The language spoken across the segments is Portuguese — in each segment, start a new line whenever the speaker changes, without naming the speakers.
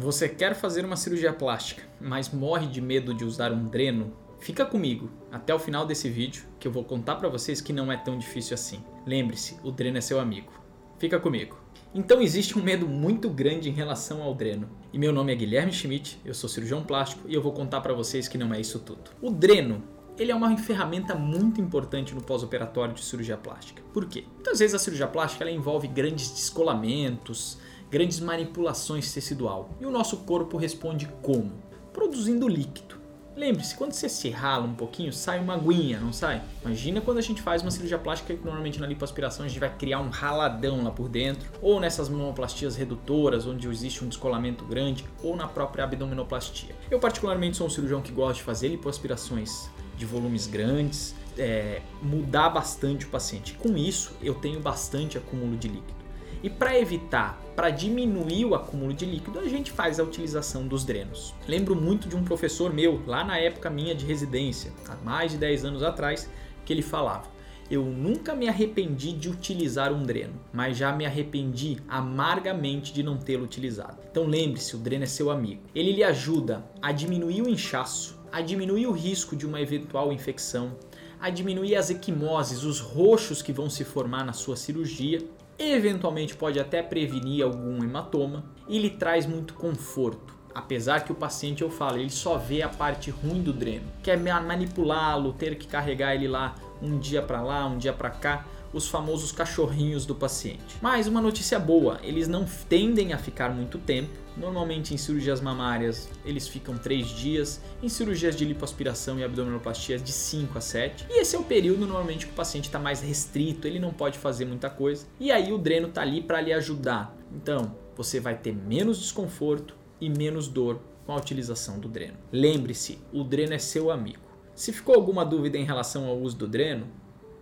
Você quer fazer uma cirurgia plástica, mas morre de medo de usar um dreno? Fica comigo até o final desse vídeo que eu vou contar para vocês que não é tão difícil assim. Lembre-se, o dreno é seu amigo. Fica comigo. Então existe um medo muito grande em relação ao dreno. E meu nome é Guilherme Schmidt, eu sou cirurgião plástico e eu vou contar para vocês que não é isso tudo. O dreno ele é uma ferramenta muito importante no pós-operatório de cirurgia plástica. Por quê? Muitas vezes a cirurgia plástica envolve grandes descolamentos, grandes manipulações tecidual. E o nosso corpo responde como? Produzindo líquido. Lembre-se, quando você se rala um pouquinho, sai uma aguinha, não sai? Imagina quando a gente faz uma cirurgia plástica que normalmente na lipoaspiração a gente vai criar um raladão lá por dentro, ou nessas mamoplastias redutoras, onde existe um descolamento grande, ou na própria abdominoplastia. Eu particularmente sou um cirurgião que gosta de fazer lipoaspirações de volumes grandes, é, mudar bastante o paciente. Com isso, eu tenho bastante acúmulo de líquido. E para evitar, para diminuir o acúmulo de líquido, a gente faz a utilização dos drenos. Lembro muito de um professor meu, lá na época minha de residência, há mais de 10 anos atrás, que ele falava: eu nunca me arrependi de utilizar um dreno, mas já me arrependi amargamente de não tê-lo utilizado. Então lembre-se, o dreno é seu amigo. Ele lhe ajuda a diminuir o inchaço, a diminuir o risco de uma eventual infecção, a diminuir as equimoses, os roxos que vão se formar na sua cirurgia eventualmente pode até prevenir algum hematoma e lhe traz muito conforto. Apesar que o paciente, eu falo, ele só vê a parte ruim do dreno. Quer manipulá-lo, ter que carregar ele lá um dia para lá, um dia para cá, os famosos cachorrinhos do paciente. Mas uma notícia boa, eles não tendem a ficar muito tempo. Normalmente em cirurgias mamárias eles ficam 3 dias, em cirurgias de lipoaspiração e abdominoplastia de 5 a 7. E esse é o período normalmente que o paciente está mais restrito, ele não pode fazer muita coisa. E aí o dreno está ali para lhe ajudar. Então você vai ter menos desconforto, e menos dor com a utilização do dreno. Lembre-se, o dreno é seu amigo. Se ficou alguma dúvida em relação ao uso do dreno,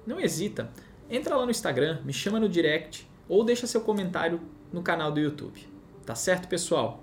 não hesita, entra lá no Instagram, me chama no direct ou deixa seu comentário no canal do YouTube. Tá certo, pessoal?